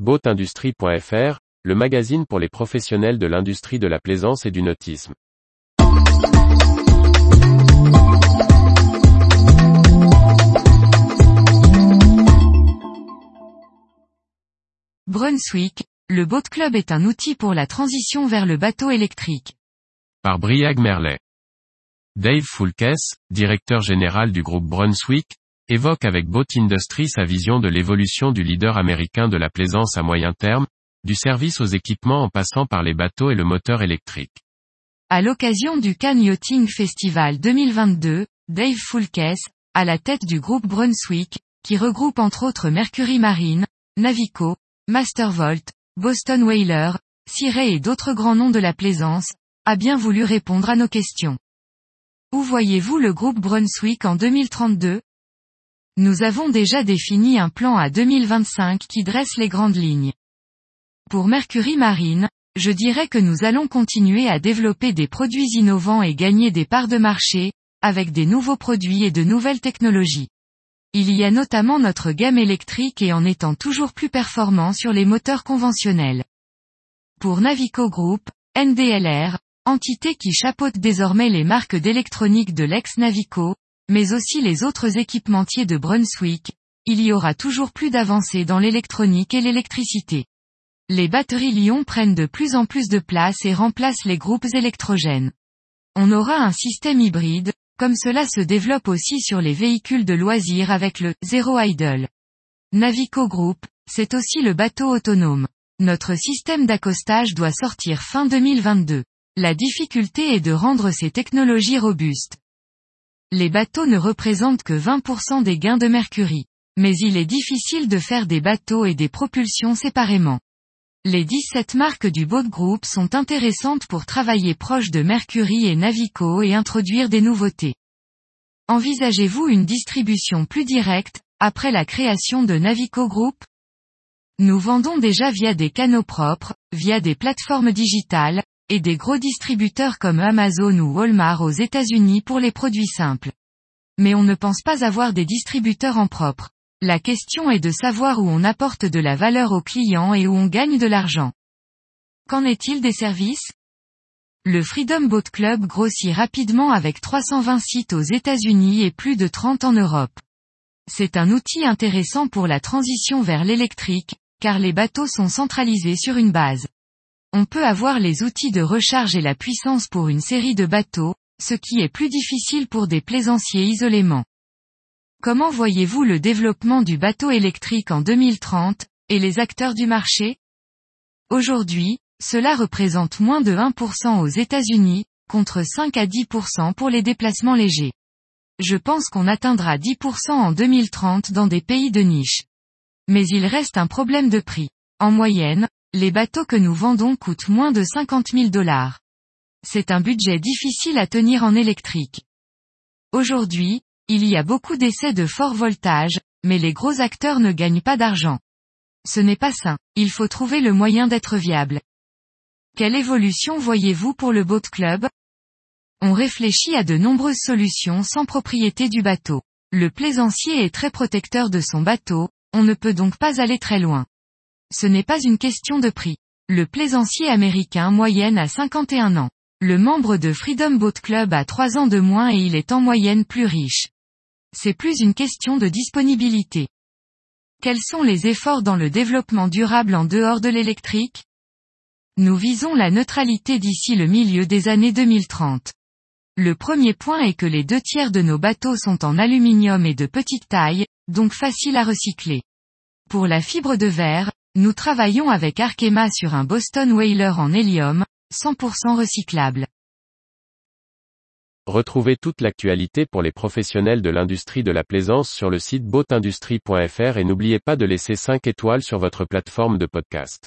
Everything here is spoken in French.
Boatindustrie.fr, le magazine pour les professionnels de l'industrie de la plaisance et du nautisme. Brunswick, le Boat Club est un outil pour la transition vers le bateau électrique. Par Briag Merlet. Dave Fulkes, directeur général du groupe Brunswick, évoque avec Boat Industry sa vision de l'évolution du leader américain de la plaisance à moyen terme, du service aux équipements en passant par les bateaux et le moteur électrique. À l'occasion du Cannes Yachting Festival 2022, Dave Fulkes, à la tête du groupe Brunswick, qui regroupe entre autres Mercury Marine, Navico, Mastervolt, Boston Whaler, Cirey et d'autres grands noms de la plaisance, a bien voulu répondre à nos questions. Où voyez-vous le groupe Brunswick en 2032 Nous avons déjà défini un plan à 2025 qui dresse les grandes lignes. Pour Mercury Marine, je dirais que nous allons continuer à développer des produits innovants et gagner des parts de marché, avec des nouveaux produits et de nouvelles technologies. Il y a notamment notre gamme électrique et en étant toujours plus performant sur les moteurs conventionnels. Pour Navico Group, NDLR, entité qui chapeaute désormais les marques d'électronique de l'ex-Navico, mais aussi les autres équipementiers de Brunswick, il y aura toujours plus d'avancées dans l'électronique et l'électricité. Les batteries Lyon prennent de plus en plus de place et remplacent les groupes électrogènes. On aura un système hybride, comme cela se développe aussi sur les véhicules de loisirs avec le Zero Idle. Navico Group, c'est aussi le bateau autonome. Notre système d'accostage doit sortir fin 2022. La difficulté est de rendre ces technologies robustes. Les bateaux ne représentent que 20% des gains de mercury. Mais il est difficile de faire des bateaux et des propulsions séparément. Les 17 marques du Boat Group sont intéressantes pour travailler proche de Mercury et Navico et introduire des nouveautés. Envisagez-vous une distribution plus directe, après la création de Navico Group? Nous vendons déjà via des canaux propres, via des plateformes digitales, et des gros distributeurs comme Amazon ou Walmart aux États-Unis pour les produits simples. Mais on ne pense pas avoir des distributeurs en propre. La question est de savoir où on apporte de la valeur aux clients et où on gagne de l'argent. Qu'en est-il des services? Le Freedom Boat Club grossit rapidement avec 320 sites aux États-Unis et plus de 30 en Europe. C'est un outil intéressant pour la transition vers l'électrique, car les bateaux sont centralisés sur une base. On peut avoir les outils de recharge et la puissance pour une série de bateaux, ce qui est plus difficile pour des plaisanciers isolément. Comment voyez-vous le développement du bateau électrique en 2030, et les acteurs du marché? Aujourd'hui, cela représente moins de 1% aux États-Unis, contre 5 à 10% pour les déplacements légers. Je pense qu'on atteindra 10% en 2030 dans des pays de niche. Mais il reste un problème de prix. En moyenne, les bateaux que nous vendons coûtent moins de 50 000 dollars. C'est un budget difficile à tenir en électrique. Aujourd'hui, il y a beaucoup d'essais de fort voltage, mais les gros acteurs ne gagnent pas d'argent. Ce n'est pas sain, il faut trouver le moyen d'être viable. Quelle évolution voyez-vous pour le boat club? On réfléchit à de nombreuses solutions sans propriété du bateau. Le plaisancier est très protecteur de son bateau, on ne peut donc pas aller très loin. Ce n'est pas une question de prix. Le plaisancier américain moyenne à 51 ans. Le membre de Freedom Boat Club a 3 ans de moins et il est en moyenne plus riche c'est plus une question de disponibilité. Quels sont les efforts dans le développement durable en dehors de l'électrique? Nous visons la neutralité d'ici le milieu des années 2030. Le premier point est que les deux tiers de nos bateaux sont en aluminium et de petite taille, donc faciles à recycler. Pour la fibre de verre, nous travaillons avec Arkema sur un Boston Whaler en hélium, 100% recyclable. Retrouvez toute l'actualité pour les professionnels de l'industrie de la plaisance sur le site boatindustrie.fr et n'oubliez pas de laisser 5 étoiles sur votre plateforme de podcast.